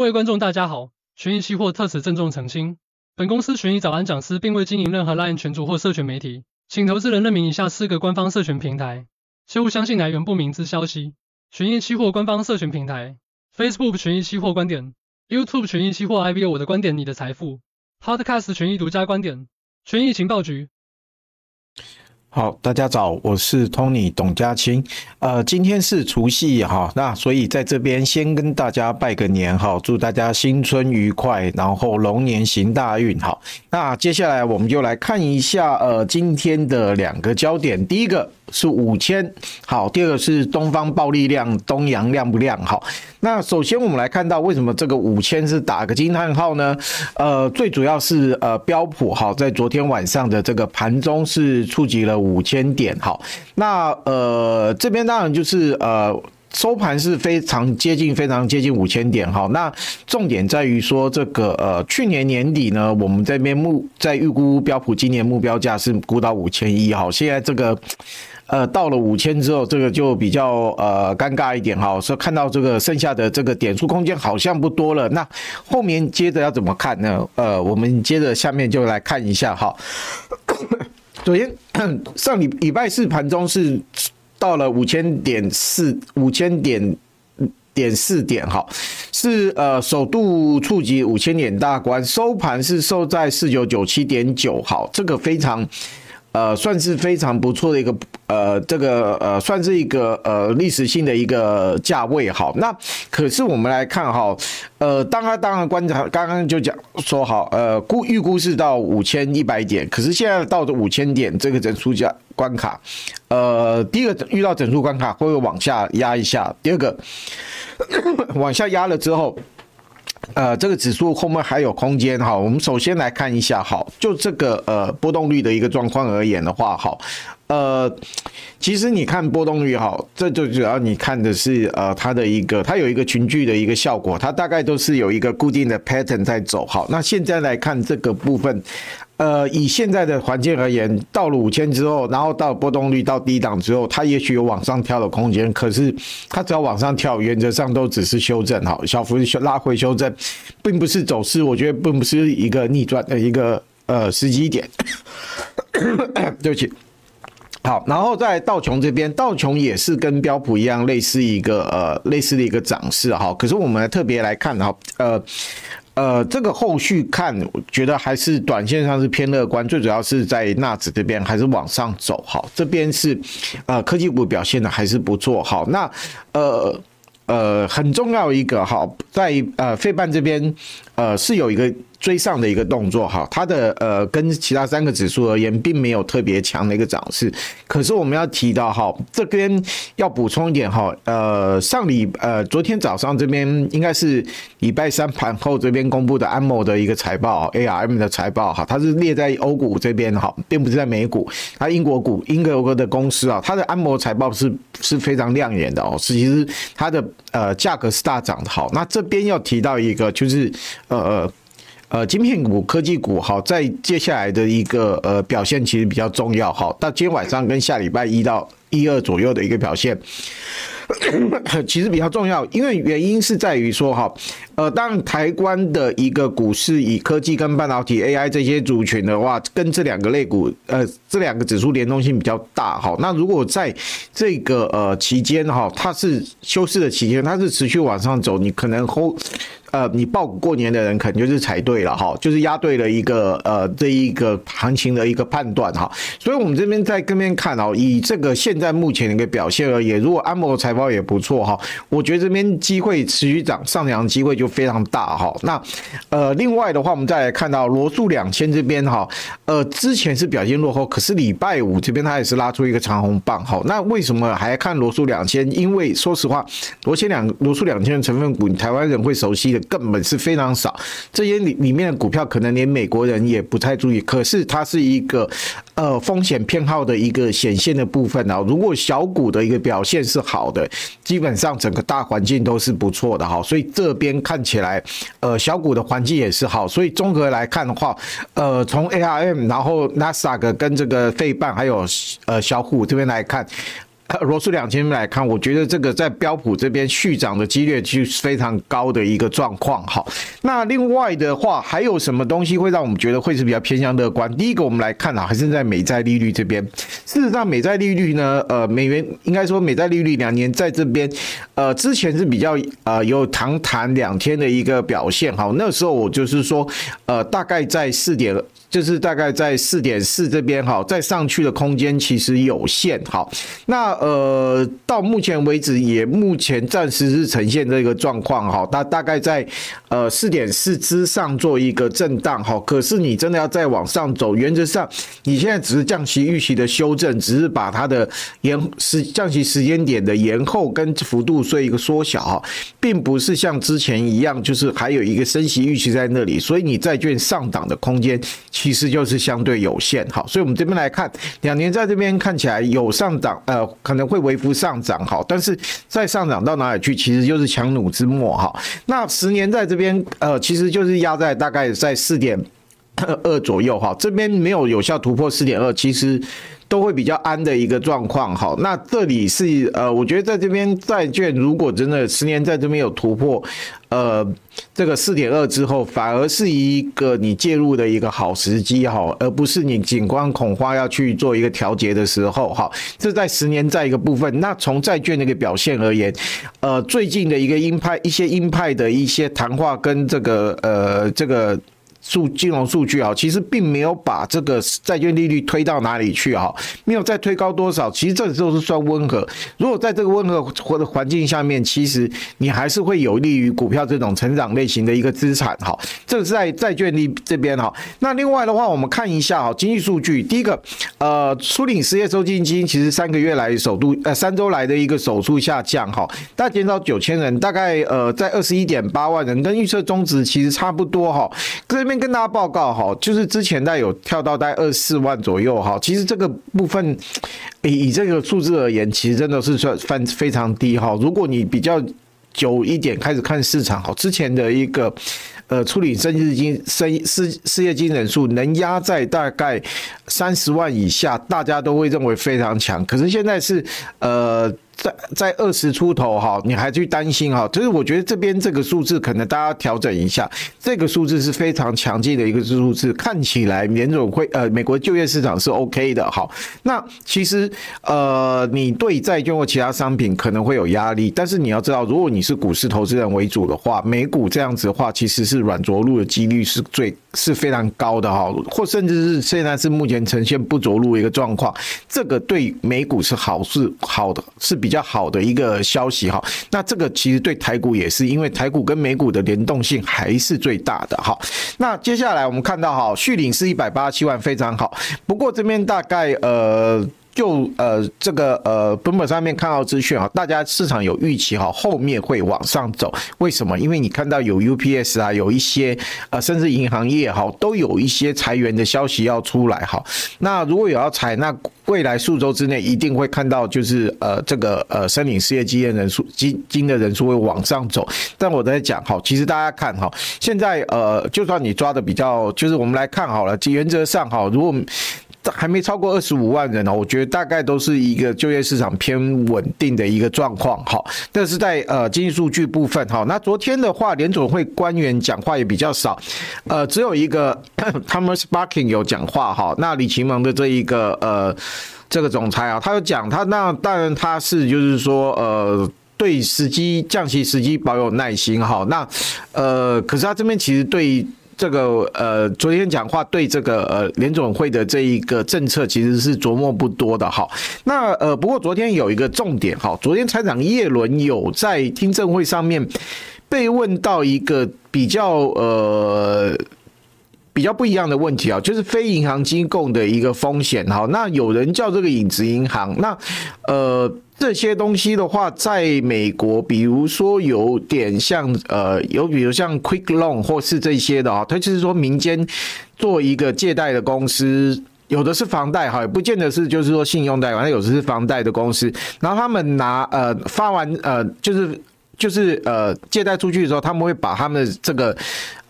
各位观众大家好，群益期货特此郑重澄清，本公司群益早安讲师并未经营任何 LINE 群组或社群媒体，请投资人认明以下四个官方社群平台，切勿相信来源不明之消息。群益期货官方社群平台。：Facebook 群益期货观点，YouTube 群益期货 IBO 我的观点你的财富，Podcast 群益独家观点，群益情报局。好，大家早，我是 Tony 董家清。呃，今天是除夕哈，那所以在这边先跟大家拜个年哈，祝大家新春愉快，然后龙年行大运。哈，那接下来我们就来看一下呃今天的两个焦点，第一个。是五千，好，第二个是东方暴力量，东阳亮不亮？好，那首先我们来看到为什么这个五千是打个惊叹号呢？呃，最主要是呃标普哈，在昨天晚上的这个盘中是触及了五千点，好，那呃这边当然就是呃收盘是非常接近，非常接近五千点，好，那重点在于说这个呃去年年底呢，我们这边目在预估标普今年目标价是估到五千一，好，现在这个。呃，到了五千之后，这个就比较呃尴尬一点哈，所以看到这个剩下的这个点数空间好像不多了。那后面接着要怎么看呢？呃，我们接着下面就来看一下哈。首先，上礼礼拜四盘中是到了五千点四五千点点四点哈，是呃首度触及五千点大关，收盘是收在四九九七点九，好，这个非常。呃，算是非常不错的一个，呃，这个呃，算是一个呃历史性的一个价位。好，那可是我们来看哈，呃，当然当然观察，刚刚就讲说好，呃，估预估是到五千一百点，可是现在到的五千点这个整数价关卡，呃，第一个遇到整数关卡会不会往下压一下？第二个 往下压了之后。呃，这个指数后面还有空间哈。我们首先来看一下，哈，就这个呃波动率的一个状况而言的话，哈，呃，其实你看波动率哈，这就主要你看的是呃它的一个，它有一个群聚的一个效果，它大概都是有一个固定的 pattern 在走。好，那现在来看这个部分。呃，以现在的环境而言，到了五千之后，然后到波动率到低档之后，它也许有往上跳的空间。可是它只要往上跳，原则上都只是修正，哈，小幅拉回修正，并不是走势。我觉得并不是一个逆转的一个呃时机点。对不起。好，然后在道琼这边，道琼也是跟标普一样，类似一个呃类似的一个涨势哈。可是我们特别来看哈，呃。呃，这个后续看，我觉得还是短线上是偏乐观，最主要是在纳指这边还是往上走。好，这边是呃科技股表现的还是不错。好，那呃呃很重要一个哈，在呃费半这边呃是有一个。追上的一个动作哈，它的呃跟其他三个指数而言，并没有特别强的一个涨势。可是我们要提到哈，这边要补充一点哈，呃上礼呃昨天早上这边应该是礼拜三盘后这边公布的安某的一个财报，ARM 的财报哈，它是列在欧股这边哈，并不是在美股。它英国股英国的公司啊，它的安某财报是是非常亮眼的哦，是其实它的呃价格是大涨的。好，那这边要提到一个就是呃。呃，芯片股、科技股，好，在接下来的一个呃表现其实比较重要，好，到今天晚上跟下礼拜一到一二左右的一个表现。其实比较重要，因为原因是在于说哈，呃，当台湾的一个股市以科技跟半导体 AI 这些族群的话，跟这两个类股，呃，这两个指数联动性比较大哈。那如果在这个呃期间哈，它是休市的期间，它是持续往上走，你可能后。呃，你报过年的人可能就是踩对了哈，就是押对了一个呃这一个行情的一个判断哈，所以我们这边在跟边看哦，以这个现在目前的一个表现而言，如果安谋财也不错哈，我觉得这边机会持续涨上扬机会就非常大哈。那呃，另外的话，我们再来看到罗素两千这边哈，呃，之前是表现落后，可是礼拜五这边它也是拉出一个长红棒哈。那为什么还看罗素两千？因为说实话，罗千两罗素两千的成分股，台湾人会熟悉的。根本是非常少，这些里里面的股票可能连美国人也不太注意，可是它是一个呃风险偏好的一个显现的部分啊。如果小股的一个表现是好的，基本上整个大环境都是不错的哈。所以这边看起来，呃，小股的环境也是好。所以综合来看的话，呃，从 ARM 然后纳斯达克跟这个费半还有呃小虎这边来看。罗素两千来看，我觉得这个在标普这边续涨的几率就是非常高的一个状况。好，那另外的话，还有什么东西会让我们觉得会是比较偏向乐观？第一个，我们来看啊，还是在美债利率这边。事实上，美债利率呢，呃，美元应该说美债利率两年在这边，呃，之前是比较呃有长谈两天的一个表现。好，那时候我就是说，呃，大概在四点。就是大概在四点四这边哈，再上去的空间其实有限。好，那呃，到目前为止也目前暂时是呈现这个状况哈，大大概在呃四点四之上做一个震荡哈。可是你真的要再往上走，原则上你现在只是降息预期的修正，只是把它的延时降息时间点的延后跟幅度做一个缩小哈，并不是像之前一样，就是还有一个升息预期在那里，所以你债券上档的空间。其实就是相对有限，好，所以我们这边来看，两年在这边看起来有上涨，呃，可能会微幅上涨，好，但是再上涨到哪里去，其实就是强弩之末，哈。那十年在这边，呃，其实就是压在大概在四点二左右，哈，这边没有有效突破四点二，其实。都会比较安的一个状况，好，那这里是呃，我觉得在这边债券如果真的十年在这边有突破，呃，这个四点二之后，反而是一个你介入的一个好时机，哈，而不是你紧张恐慌要去做一个调节的时候，哈，这在十年债一个部分。那从债券的一个表现而言，呃，最近的一个鹰派，一些鹰派的一些谈话跟这个呃这个。数金融数据啊，其实并没有把这个债券利率推到哪里去啊，没有再推高多少。其实这时候是算温和。如果在这个温和或者环境下面，其实你还是会有利于股票这种成长类型的一个资产哈。这是在债券利这边哈。那另外的话，我们看一下哈，经济数据。第一个，呃，苏领失业周金金其实三个月来首度呃三周来的一个首次下降哈，大减少九千人，大概呃在二十一点八万人，跟预测中值其实差不多哈。这边跟大家报告哈，就是之前大概有跳到大概二十四万左右哈，其实这个部分以以这个数字而言，其实真的是算非非常低哈。如果你比较久一点开始看市场哈，之前的一个呃处理生日金生失失业金人数能压在大概三十万以下，大家都会认为非常强。可是现在是呃。在在二十出头哈，你还去担心哈？就是我觉得这边这个数字可能大家调整一下，这个数字是非常强劲的一个数字，看起来联总会呃美国就业市场是 OK 的哈。那其实呃你对债券或其他商品可能会有压力，但是你要知道，如果你是股市投资人为主的话，美股这样子的话，其实是软着陆的几率是最是非常高的哈，或甚至是现在是目前呈现不着陆的一个状况，这个对美股是好事好的，是。比较好的一个消息哈，那这个其实对台股也是，因为台股跟美股的联动性还是最大的哈。那接下来我们看到哈，续领是一百八十七万，非常好。不过这边大概呃。就呃这个呃本本上面看到资讯啊，大家市场有预期哈，后面会往上走。为什么？因为你看到有 UPS 啊，有一些呃甚至银行业哈，都有一些裁员的消息要出来哈。那如果有要裁，那未来数周之内一定会看到就是呃这个呃申领失业金人数金金的人数会往上走。但我在讲哈，其实大家看哈，现在呃就算你抓的比较，就是我们来看好了，原则上哈，如果还没超过二十五万人呢，我觉得大概都是一个就业市场偏稳定的一个状况。好，但是在呃经济数据部分，哈，那昨天的话，联总会官员讲话也比较少，呃，只有一个 Thomas b a r k i n g 有讲话，哈，那李奇蒙的这一个呃这个总裁啊，他有讲，他那当然他是就是说呃对时机降息时机保有耐心，哈，那呃可是他这边其实对。这个呃，昨天讲话对这个呃联总会的这一个政策其实是琢磨不多的哈。那呃，不过昨天有一个重点哈，昨天财长叶伦有在听证会上面被问到一个比较呃比较不一样的问题啊，就是非银行机构的一个风险哈。那有人叫这个影子银行，那呃。这些东西的话，在美国，比如说有点像呃，有比如像 Quick Loan 或是这些的啊，它就是说民间做一个借贷的公司，有的是房贷哈，也不见得是就是说信用贷款，它有的是房贷的公司，然后他们拿呃发完呃就是。就是呃借贷出去的时候，他们会把他们这个。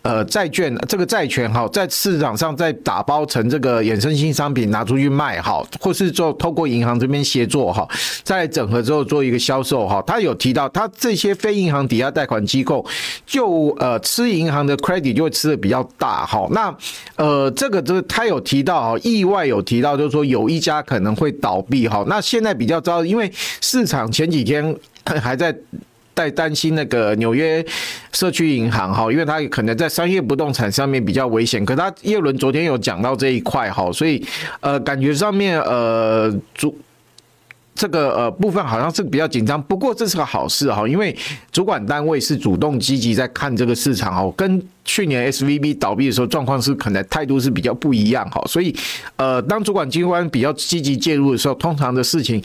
呃，债券这个债权哈，在市场上再打包成这个衍生性商品拿出去卖哈，或是做透过银行这边协作哈，在整合之后做一个销售哈。他有提到，他这些非银行抵押贷款机构就呃吃银行的 credit 就会吃的比较大哈。那呃这个就是他有提到哈，意外有提到就是说有一家可能会倒闭哈。那现在比较糟，因为市场前几天还在。在担心那个纽约社区银行哈，因为它可能在商业不动产上面比较危险。可他耶伦昨天有讲到这一块哈，所以呃，感觉上面呃主这个呃部分好像是比较紧张。不过这是个好事哈，因为主管单位是主动积极在看这个市场哦，跟去年 SVB 倒闭的时候状况是可能态度是比较不一样哈。所以呃，当主管机关比较积极介入的时候，通常的事情。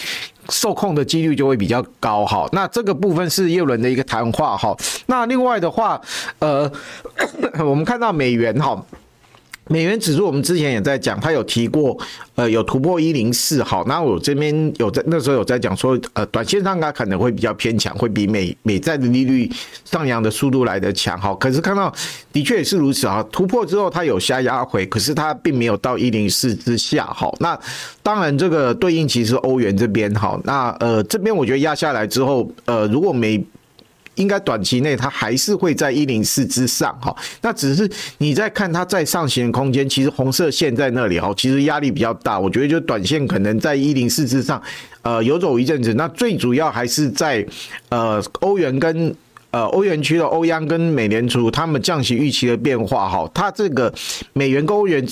受控的几率就会比较高哈，那这个部分是叶伦的一个谈话哈。那另外的话，呃，我们看到美元哈。美元指数，我们之前也在讲，他有提过，呃，有突破一零四，好，那我这边有在那时候有在讲说，呃，短线上它可能会比较偏强，会比美美债的利率上扬的速度来得强，好，可是看到的确也是如此啊，突破之后它有下压回，可是它并没有到一零四之下，好，那当然这个对应其实欧元这边，好，那呃这边我觉得压下来之后，呃，如果美应该短期内它还是会在一零四之上哈，那只是你在看它在上行的空间，其实红色线在那里哈，其实压力比较大，我觉得就短线可能在一零四之上，呃，游走一阵子。那最主要还是在呃欧元跟呃欧元区的欧央跟美联储他们降息预期的变化哈，它这个美元跟欧元。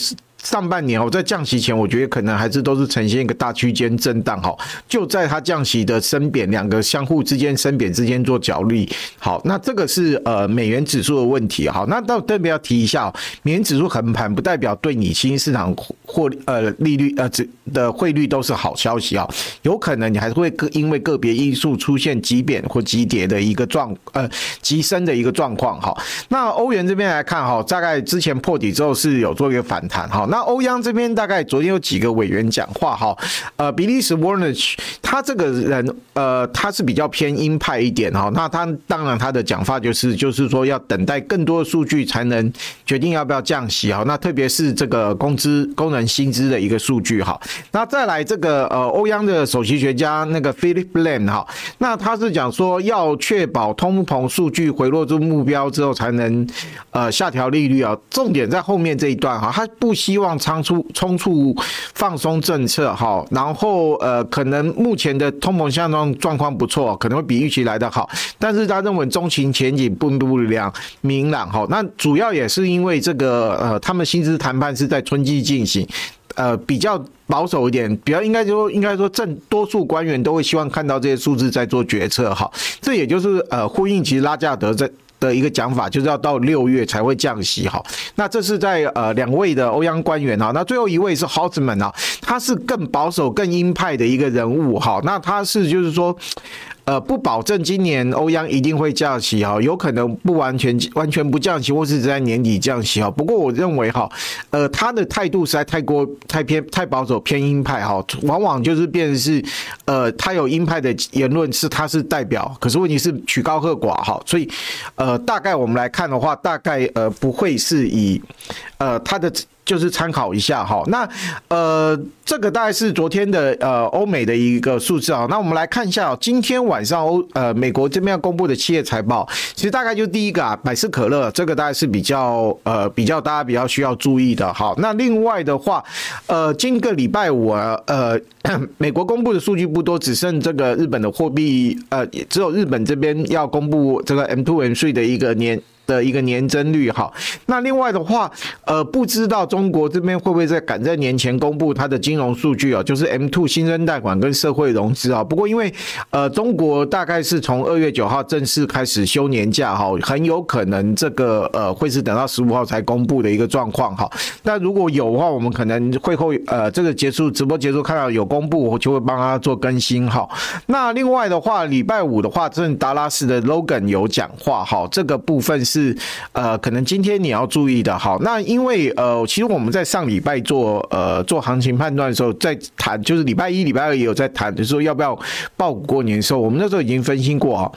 上半年哦，在降息前，我觉得可能还是都是呈现一个大区间震荡哈。就在它降息的升贬两个相互之间升贬之间做角力。好，那这个是呃美元指数的问题。好，那到特别要提一下，美元指数横盘不代表对你新兴市场或呃利率呃这的汇率都是好消息啊。有可能你还是会因为个别因素出现急贬或急跌的一个状呃急升的一个状况。哈，那欧元这边来看哈，大概之前破底之后是有做一个反弹哈。那欧央这边大概昨天有几个委员讲话哈，呃，比利时 Warner 他这个人呃他是比较偏鹰派一点哈，那他当然他的讲法就是就是说要等待更多的数据才能决定要不要降息哈，那特别是这个工资工人薪资的一个数据哈，那再来这个呃欧央的首席学家那个 Philip Lane 哈，那他是讲说要确保通膨数据回落至目标之后才能呃下调利率啊，重点在后面这一段哈，他不希望。仓促仓促放松政策，哈，然后呃，可能目前的通膨现状状况不错，可能会比预期来得好，但是他认为中情前景并不良明朗，哈，那主要也是因为这个呃，他们薪资谈判是在春季进行，呃，比较保守一点，比较应该说应该说正多数官员都会希望看到这些数字在做决策，哈，这也就是呃呼应其实拉加德在。的一个讲法就是要到六月才会降息哈，那这是在呃两位的欧央官员哈，那最后一位是 Hausman 啊，他是更保守、更鹰派的一个人物哈，那他是就是说。呃，不保证今年欧央一定会降息哈，有可能不完全完全不降息，或是只在年底降息哈。不过我认为哈，呃，他的态度实在太过太偏太保守偏鹰派哈，往往就是变成是呃，他有鹰派的言论是他是代表，可是问题是曲高和寡哈，所以呃，大概我们来看的话，大概呃不会是以呃他的。就是参考一下哈，那呃，这个大概是昨天的呃欧美的一个数字啊。那我们来看一下，今天晚上欧呃美国这边要公布的企业财报，其实大概就第一个啊，百事可乐这个大概是比较呃比较大家比较需要注意的哈。那另外的话，呃，今个礼拜五啊，呃，美国公布的数据不多，只剩这个日本的货币呃，只有日本这边要公布这个 M two M 税的一个年。的一个年增率哈，那另外的话，呃，不知道中国这边会不会在赶在年前公布它的金融数据啊？就是 M2 新生贷款跟社会融资啊。不过因为呃，中国大概是从二月九号正式开始休年假哈，很有可能这个呃会是等到十五号才公布的一个状况哈。那如果有的话，我们可能会后呃这个结束直播结束看到有公布，我就会帮他做更新哈。那另外的话，礼拜五的话，正达拉斯的 Logan 有讲话哈，这个部分是。是呃，可能今天你要注意的。好，那因为呃，其实我们在上礼拜做呃做行情判断的时候，在谈就是礼拜一、礼拜二也有在谈，就是说要不要报过年的时候，我们那时候已经分析过啊，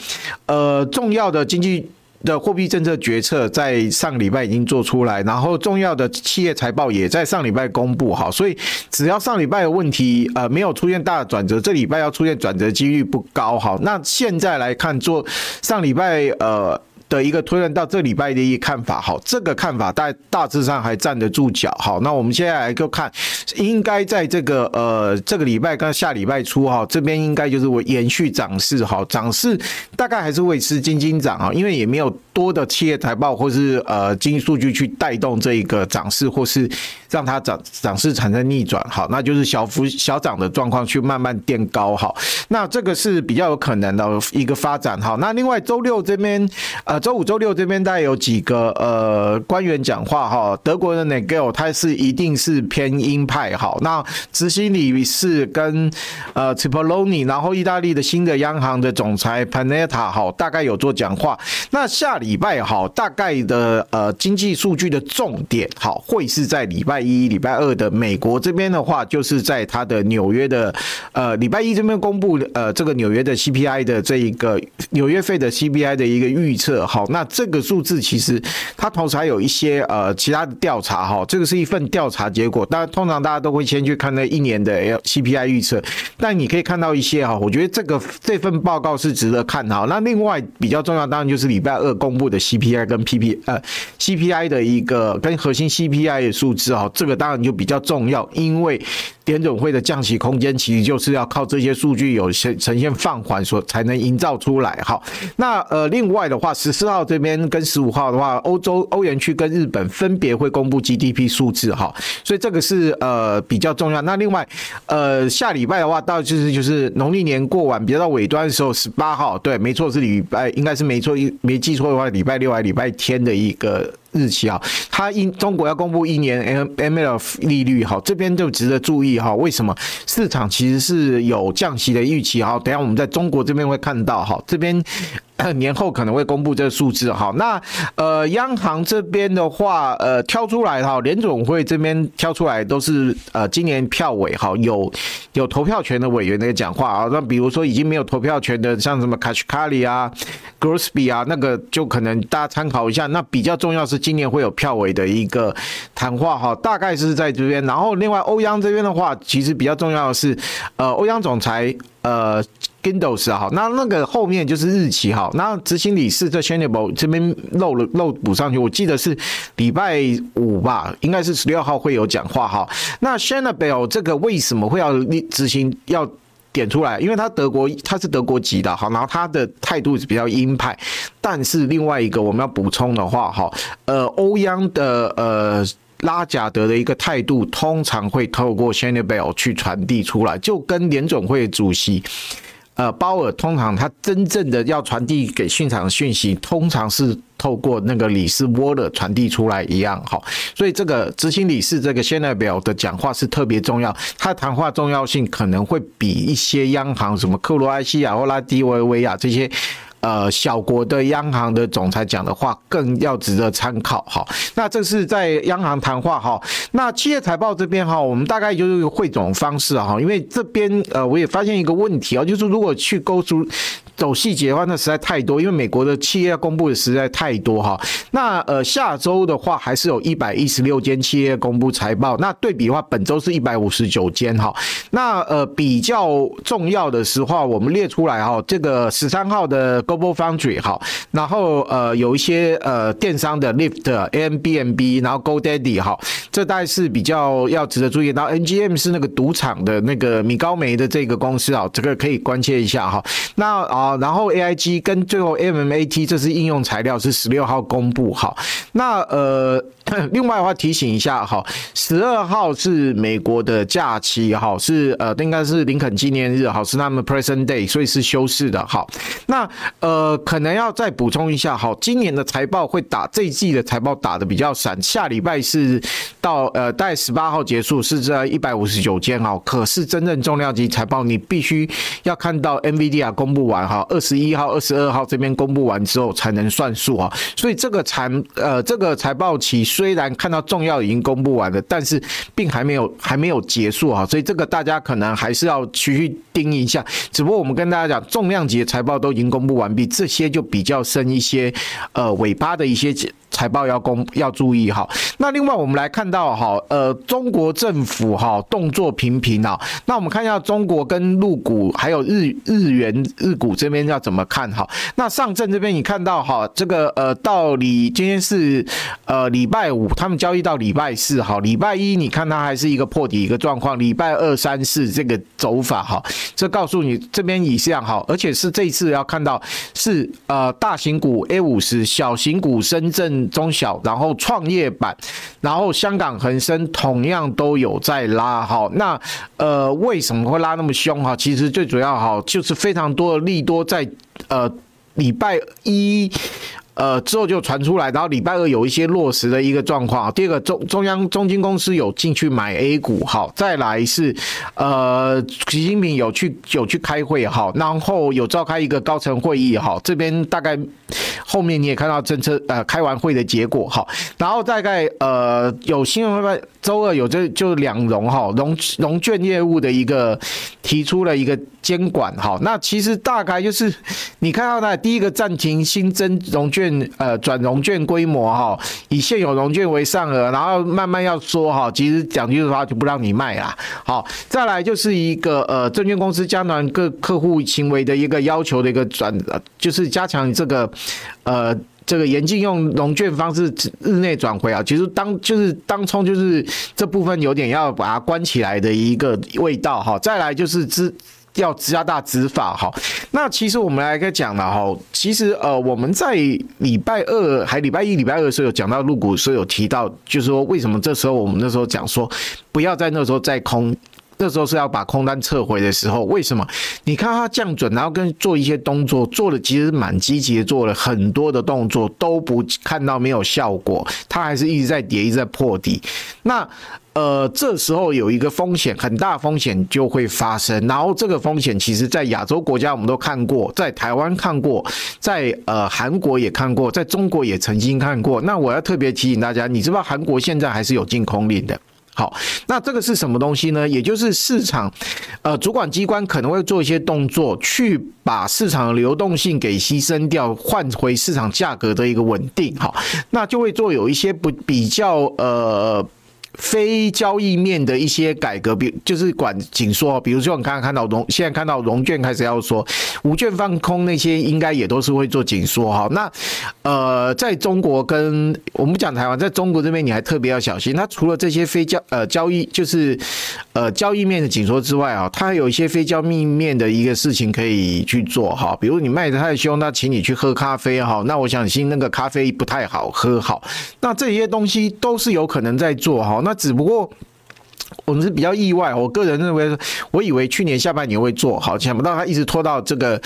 呃，重要的经济。的货币政策决策在上礼拜已经做出来，然后重要的企业财报也在上礼拜公布，好，所以只要上礼拜的问题呃没有出现大的转折，这礼拜要出现转折几率不高，好，那现在来看做上礼拜呃。的一个推论到这礼拜的一个看法，好，这个看法大大致上还站得住脚，好，那我们现在来就看，应该在这个呃这个礼拜跟下礼拜初哈，这边应该就是会延续涨势，好，涨势大概还是维持金金涨啊，因为也没有多的企业财报或是呃经济数据去带动这一个涨势，或是让它涨涨势产生逆转，好，那就是小幅小涨的状况去慢慢垫高，好，那这个是比较有可能的一个发展，好，那另外周六这边呃。周五、周六这边大概有几个呃官员讲话哈，德国的 Nagel 他是一定是偏鹰派哈，那执行理事跟呃 c i p o l o n i 然后意大利的新的央行的总裁 Panetta 哈，大概有做讲话。那下礼拜哈，大概的呃经济数据的重点好会是在礼拜拜一、礼拜二的美国这边的话，就是在他的纽约的呃礼拜一这边公布呃这个纽约的 CPI 的这一个纽约费的 CPI 的一个预测。好，那这个数字其实它同时还有一些呃其他的调查哈，这个是一份调查结果。当然，通常大家都会先去看那一年的 CPI 预测，但你可以看到一些哈，我觉得这个这份报告是值得看哈。那另外比较重要，当然就是礼拜二公布的 CPI 跟 PP 呃 CPI 的一个跟核心 CPI 的数字哈，这个当然就比较重要，因为。联准会的降息空间其实就是要靠这些数据有呈呈现放缓所才能营造出来。好，那呃，另外的话，十四号这边跟十五号的话，欧洲欧元区跟日本分别会公布 GDP 数字。哈，所以这个是呃比较重要。那另外呃下礼拜的话，到就是就是农历年过完，比较到尾端的时候，十八号，对，没错是礼拜，应该是没错，没记错的话，礼拜六还礼拜天的一个。日期啊，它因中国要公布一年 MMLF 利率，好，这边就值得注意哈。为什么市场其实是有降息的预期？好，等下我们在中国这边会看到哈，这边。年后可能会公布这个数字，好，那呃央行这边的话，呃挑出来哈，联总会这边挑出来都是呃今年票委哈有有投票权的委员的讲话啊，那比如说已经没有投票权的，像什么 Kashkari 啊、g r o s b y 啊，那个就可能大家参考一下。那比较重要是今年会有票委的一个谈话哈，大概是在这边。然后另外欧央这边的话，其实比较重要的是，呃欧央总裁呃。Windows 好，那那个后面就是日期好，那执行理事在 Schnabel 这边漏了漏补上去，我记得是礼拜五吧，应该是十六号会有讲话哈。那 Schnabel 这个为什么会要执行要点出来？因为他德国他是德国籍的，好，然后他的态度是比较鹰派。但是另外一个我们要补充的话哈，呃，欧央的呃拉贾德的一个态度，通常会透过 Schnabel 去传递出来，就跟联总会主席。呃，鲍尔通常他真正的要传递给现场的讯息，通常是透过那个理事沃勒传递出来一样，好，所以这个执行理事这个现代表的讲话是特别重要，他谈话重要性可能会比一些央行什么克罗埃西亚或拉脱维亚这些。呃，小国的央行的总裁讲的话更要值得参考哈。那这是在央行谈话哈。那企业财报这边哈，我们大概就是汇总方式哈。因为这边呃，我也发现一个问题啊，就是如果去勾出。走细节的话，那实在太多，因为美国的企业要公布的实在太多哈。那呃，下周的话还是有一百一十六间企业公布财报。那对比的话，本周是一百五十九间哈。那呃，比较重要的实话，我们列出来哈。这个十三号的 Global Foundry 哈，然后呃，有一些呃电商的 Lift、A M B N B，然后 GoDaddy 哈，这大概是比较要值得注意。然后 NGM 是那个赌场的那个米高梅的这个公司啊，这个可以关切一下哈。那啊。好然后 AIG 跟最后 MMAT 这是应用材料是十六号公布好，那呃 另外的话提醒一下哈，十二号是美国的假期哈，是呃应该是林肯纪念日哈，是他们 Present Day，所以是休市的哈。那呃可能要再补充一下哈，今年的财报会打这一季的财报打得比较散，下礼拜是到呃大概十八号结束是在一百五十九间哈，可是真正重量级财报你必须要看到 NVIDIA 公布完哈。哈，二十一号、二十二号这边公布完之后才能算数啊。所以这个财呃这个财报期虽然看到重要已经公布完了，但是并还没有还没有结束啊。所以这个大家可能还是要继续盯一下。只不过我们跟大家讲，重量级的财报都已经公布完毕，这些就比较深一些，呃尾巴的一些。财报要公要注意哈，那另外我们来看到哈，呃，中国政府哈动作频频啊，那我们看一下中国跟陆股还有日日元日股这边要怎么看哈？那上证这边你看到哈，这个呃到礼今天是呃礼拜五，他们交易到礼拜四哈，礼拜一你看它还是一个破底一个状况，礼拜二三四这个走法哈，这告诉你这边以上哈，而且是这一次要看到是呃大型股 A 五十，小型股深圳。中小，然后创业板，然后香港恒生同样都有在拉哈，那呃为什么会拉那么凶哈？其实最主要哈就是非常多的利多在呃礼拜一。呃，之后就传出来，然后礼拜二有一些落实的一个状况。第二个，中中央中金公司有进去买 A 股，好，再来是呃，习近平有去有去开会，好，然后有召开一个高层会议，好，这边大概后面你也看到政策呃开完会的结果，哈，然后大概呃有新闻周二有这就两融哈融融券业务的一个提出了一个监管，哈，那其实大概就是你看到的第一个暂停新增融券。呃，转融券规模哈，以现有融券为上额，然后慢慢要说哈，其实讲句实话就不让你卖啦。好，再来就是一个呃，证券公司加强各客户行为的一个要求的一个转，就是加强这个呃这个严禁用融券方式日内转回啊。其实当就是当冲就是这部分有点要把它关起来的一个味道哈。再来就是资。要加大执法哈，那其实我们来讲了哈，其实呃我们在礼拜二还礼拜一礼拜二的时候有讲到入股，所以有提到，就是说为什么这时候我们那时候讲说不要在那时候再空，那时候是要把空单撤回的时候，为什么？你看它降准，然后跟做一些动作，做的其实蛮积极的，做了很多的动作都不看到没有效果，它还是一直在跌，一直在破底，那。呃，这时候有一个风险，很大风险就会发生。然后这个风险，其实在亚洲国家我们都看过，在台湾看过，在呃韩国也看过，在中国也曾经看过。那我要特别提醒大家，你知道韩国现在还是有禁空令的。好，那这个是什么东西呢？也就是市场，呃，主管机关可能会做一些动作，去把市场的流动性给牺牲掉，换回市场价格的一个稳定。好，那就会做有一些不比较呃。非交易面的一些改革，比就是管紧缩，比如说你刚刚看到融，现在看到融券开始要说无券放空那些，应该也都是会做紧缩哈。那呃，在中国跟我们讲台湾，在中国这边你还特别要小心。它除了这些非交呃交易，就是呃交易面的紧缩之外啊，它还有一些非交易面的一个事情可以去做哈。比如你卖的太凶，那请你去喝咖啡哈。那我相信那个咖啡不太好喝好。那这些东西都是有可能在做哈。那只不过我们是比较意外，我个人认为，我以为去年下半年会做好，想不到他一直拖到这个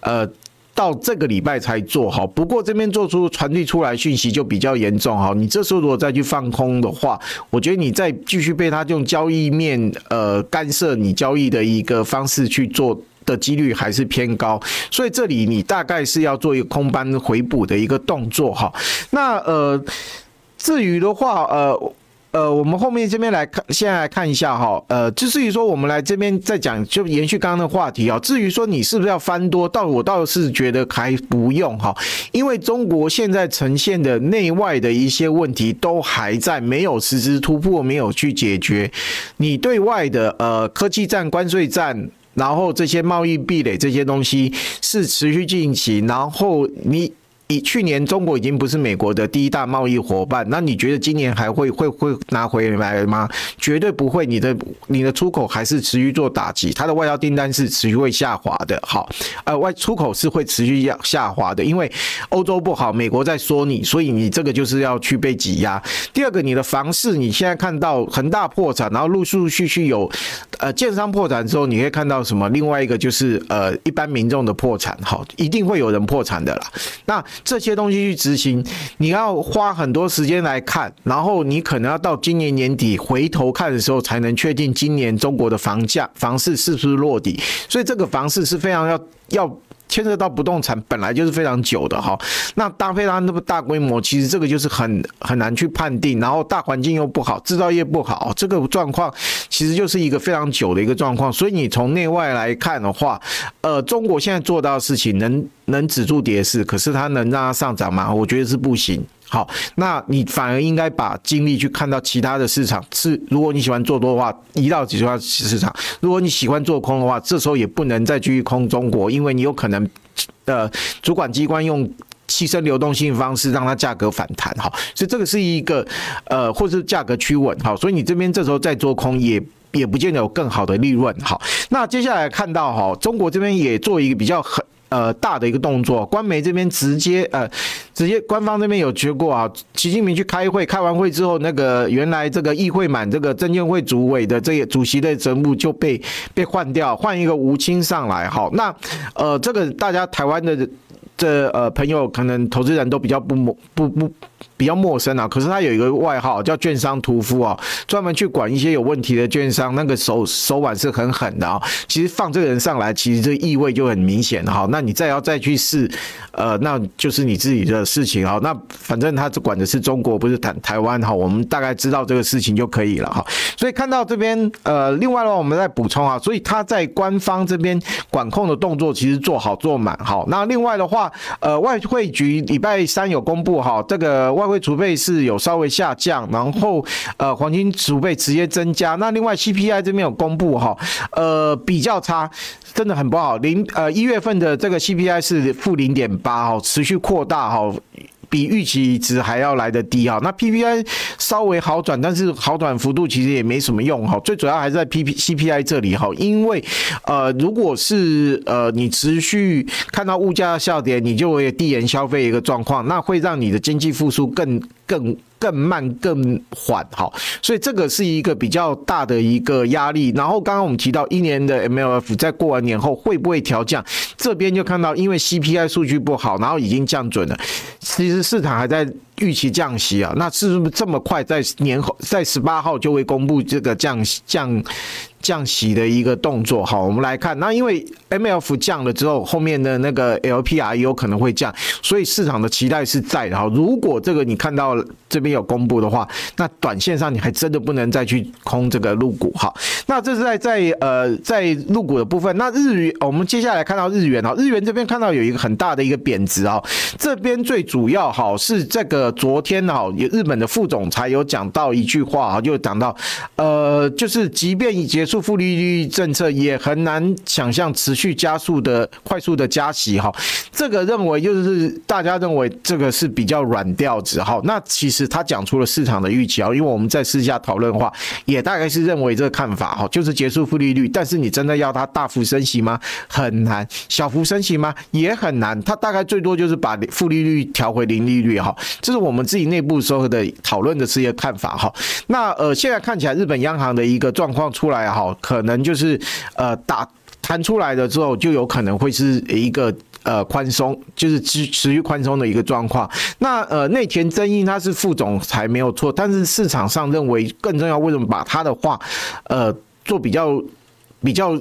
呃到这个礼拜才做好。不过这边做出传递出来讯息就比较严重哈，你这时候如果再去放空的话，我觉得你再继续被他用交易面呃干涉你交易的一个方式去做的几率还是偏高，所以这里你大概是要做一个空单回补的一个动作哈。那呃。至于的话，呃，呃，我们后面这边来看，现在来看一下哈，呃，至于说我们来这边再讲，就延续刚刚的话题啊。至于说你是不是要翻多，到我倒是觉得还不用哈，因为中国现在呈现的内外的一些问题都还在，没有实质突破，没有去解决。你对外的呃科技战、关税战，然后这些贸易壁垒这些东西是持续进行，然后你。以去年中国已经不是美国的第一大贸易伙伴，那你觉得今年还会会会拿回来吗？绝对不会，你的你的出口还是持续做打击，它的外销订单是持续会下滑的。好，呃，外出口是会持续要下滑的，因为欧洲不好，美国在说你，所以你这个就是要去被挤压。第二个，你的房市你现在看到恒大破产，然后陆陆续续有呃建商破产之后，你会看到什么？另外一个就是呃一般民众的破产，好，一定会有人破产的啦。那这些东西去执行，你要花很多时间来看，然后你可能要到今年年底回头看的时候，才能确定今年中国的房价、房市是不是落底。所以这个房市是非常要要牵涉到不动产本来就是非常久的哈，那搭配它那么大规模，其实这个就是很很难去判定，然后大环境又不好，制造业不好，这个状况其实就是一个非常久的一个状况。所以你从内外来看的话，呃，中国现在做到的事情能能止住跌势，可是它能让它上涨吗？我觉得是不行。好，那你反而应该把精力去看到其他的市场。是，如果你喜欢做多的话，移到其他市场；如果你喜欢做空的话，这时候也不能再继续空中国，因为你有可能，呃，主管机关用牺牲流动性方式让它价格反弹。哈，所以这个是一个，呃，或是价格趋稳。好，所以你这边这时候再做空也也不见得有更好的利润。好，那接下来看到哈，中国这边也做一个比较很。呃，大的一个动作，官媒这边直接呃，直接官方这边有觉过啊，习近平去开会，开完会之后，那个原来这个议会满这个证监会主委的这个主席的职务就被被换掉，换一个吴清上来。好，那呃，这个大家台湾的这呃朋友可能投资人都比较不陌不不。比较陌生啊，可是他有一个外号叫“券商屠夫”啊，专门去管一些有问题的券商，那个手手腕是很狠的啊。其实放这个人上来，其实这意味就很明显哈。那你再要再去试，呃，那就是你自己的事情啊。那反正他只管的是中国，不是台台湾哈。我们大概知道这个事情就可以了哈。所以看到这边，呃，另外的话我们再补充啊，所以他在官方这边管控的动作其实做好做满好。那另外的话，呃，外汇局礼拜三有公布哈，这个外汇储备是有稍微下降，然后呃黄金储备直接增加。那另外 CPI 这边有公布哈，呃比较差，真的很不好。零呃一月份的这个 CPI 是负零点八哈，持续扩大哈。比预期值还要来得低哈，那 PPI 稍微好转，但是好转幅度其实也没什么用哈，最主要还是在 P P C P I 这里哈，因为呃，如果是呃你持续看到物价下跌，你就会递延消费一个状况，那会让你的经济复苏更更。更慢更缓，好，所以这个是一个比较大的一个压力。然后刚刚我们提到一年的 MLF 在过完年后会不会调降？这边就看到，因为 CPI 数据不好，然后已经降准了，其实市场还在预期降息啊。那是不是这么快在年后在十八号就会公布这个降降？降息的一个动作，好，我们来看，那因为 MLF 降了之后，后面的那个 LPR 有可能会降，所以市场的期待是在的哈。如果这个你看到这边有公布的话，那短线上你还真的不能再去空这个入股哈。那这是在在呃在入股的部分，那日元，我们接下来看到日元啊，日元这边看到有一个很大的一个贬值啊，这边最主要哈是这个昨天哈，有日本的副总裁有讲到一句话啊，就讲到呃就是即便已结束。负利率政策也很难想象持续加速的快速的加息哈，这个认为就是大家认为这个是比较软调子哈。那其实他讲出了市场的预期啊，因为我们在私下讨论的话，也大概是认为这个看法哈，就是结束负利率。但是你真的要它大幅升息吗？很难。小幅升息吗？也很难。它大概最多就是把负利率调回零利率哈。这是我们自己内部时候的讨论的这些看法哈。那呃，现在看起来日本央行的一个状况出来哈。可能就是呃打弹出来了之后，就有可能会是一个呃宽松，就是持持续宽松的一个状况。那呃内田真一他是副总裁没有错，但是市场上认为更重要，为什么把他的话呃做比较比较？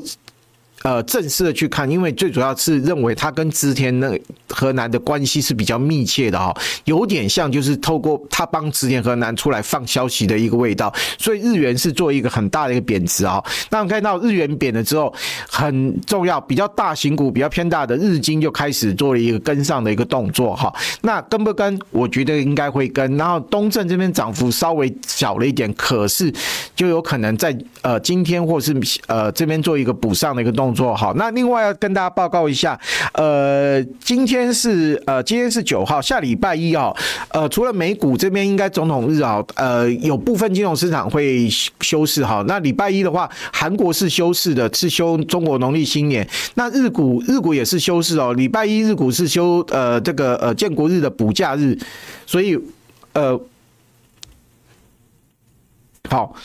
呃，正式的去看，因为最主要是认为他跟织田那河南的关系是比较密切的哈，有点像就是透过他帮织田河南出来放消息的一个味道，所以日元是做一个很大的一个贬值啊。那我们看到日元贬了之后，很重要，比较大型股比较偏大的日经就开始做了一个跟上的一个动作哈。那跟不跟？我觉得应该会跟。然后东证这边涨幅稍微小了一点，可是就有可能在呃今天或是呃这边做一个补上的一个动作。做好，那另外要跟大家报告一下，呃，今天是呃，今天是九号，下礼拜一啊，呃，除了美股这边应该总统日啊，呃，有部分金融市场会休市哈。那礼拜一的话，韩国是休市的，是休中国农历新年。那日股日股也是休市哦，礼拜一日股是休呃这个呃建国日的补假日，所以呃好。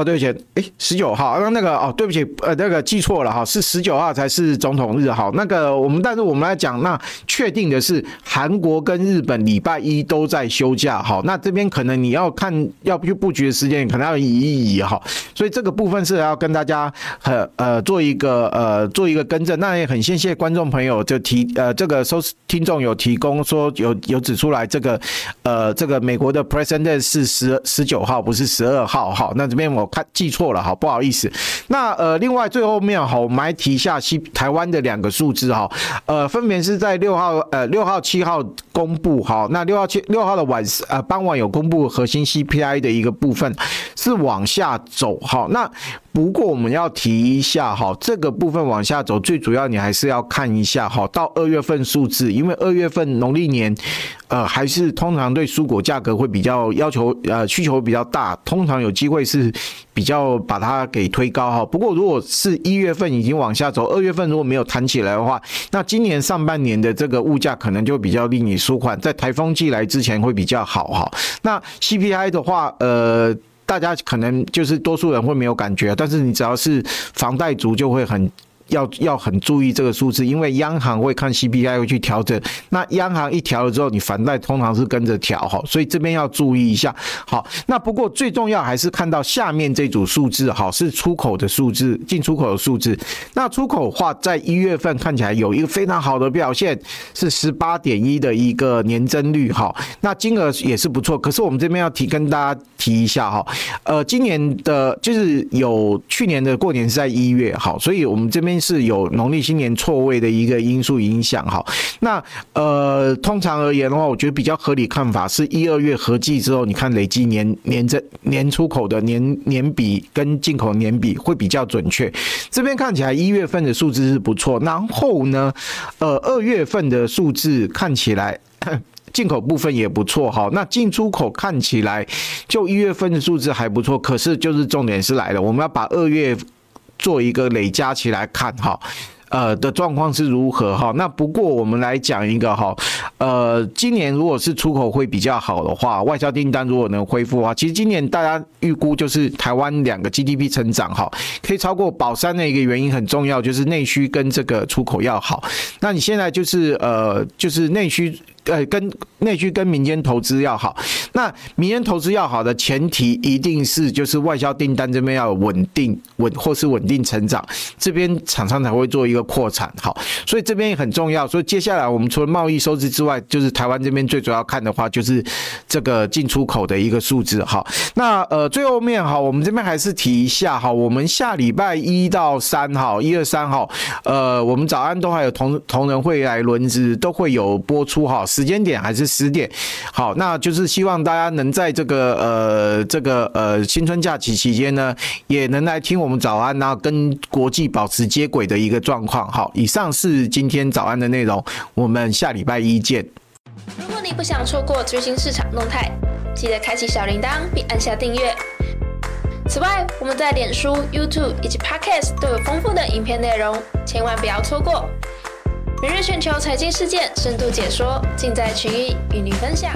哦，对不起，哎，十九号，那那个哦，对不起，呃，那个记错了哈，是十九号才是总统日哈。那个我们，但是我们来讲，那确定的是韩国跟日本礼拜一都在休假哈。那这边可能你要看要不去布局的时间，可能要移一移哈。所以这个部分是要跟大家很呃做一个呃做一个更正。那也很谢谢观众朋友就提呃这个收听众有提供说有有指出来这个呃这个美国的 President 是十十九号不是十二号哈。那这边我。我看记错了，好，不好意思。那呃，另外最后面好，我们来提一下西台湾的两个数字哈，呃，分别是在六号呃六号七号公布哈，那六号七六号的晚呃傍晚有公布核心 CPI 的一个部分是往下走哈，那。不过我们要提一下哈，这个部分往下走，最主要你还是要看一下哈，到二月份数字，因为二月份农历年，呃，还是通常对蔬果价格会比较要求，呃，需求比较大，通常有机会是比较把它给推高哈。不过如果是一月份已经往下走，二月份如果没有弹起来的话，那今年上半年的这个物价可能就比较令你舒缓，在台风季来之前会比较好哈。那 CPI 的话，呃。大家可能就是多数人会没有感觉，但是你只要是房贷族就会很。要要很注意这个数字，因为央行会看 CPI 会去调整。那央行一调了之后，你房贷通常是跟着调哈，所以这边要注意一下。好，那不过最重要还是看到下面这组数字哈，是出口的数字，进出口的数字。那出口话，在一月份看起来有一个非常好的表现，是十八点一的一个年增率哈。那金额也是不错，可是我们这边要提跟大家提一下哈，呃，今年的就是有去年的过年是在一月好，所以我们这边。是有农历新年错位的一个因素影响哈，那呃，通常而言的话，我觉得比较合理看法是一二月合计之后，你看累计年年增年出口的年年比跟进口年比会比较准确。这边看起来一月份的数字是不错，然后呢，呃，二月份的数字看起来 进口部分也不错哈，那进出口看起来就一月份的数字还不错，可是就是重点是来了，我们要把二月。做一个累加起来看哈，呃的状况是如何哈？那不过我们来讲一个哈，呃，今年如果是出口会比较好的话，外销订单如果能恢复的话，其实今年大家预估就是台湾两个 GDP 成长哈，可以超过宝山的一个原因很重要，就是内需跟这个出口要好。那你现在就是呃，就是内需。呃，跟内需跟民间投资要好，那民间投资要好的前提一定是就是外销订单这边要有稳定稳或是稳定成长，这边厂商才会做一个扩产，好，所以这边也很重要。所以接下来我们除了贸易收支之外，就是台湾这边最主要看的话就是这个进出口的一个数字，好，那呃最后面哈，我们这边还是提一下哈，我们下礼拜一到三号，一二三号，呃，我们早安都还有同同仁会来轮值都会有播出哈。时间点还是十点，好，那就是希望大家能在这个呃这个呃新春假期期间呢，也能来听我们早安，然后跟国际保持接轨的一个状况。好，以上是今天早安的内容，我们下礼拜一见。如果你不想错过最新市场动态，记得开启小铃铛并按下订阅。此外，我们在脸书、YouTube 以及 Podcast 都有丰富的影片内容，千万不要错过。每日全球财经事件深度解说，尽在群益与您分享。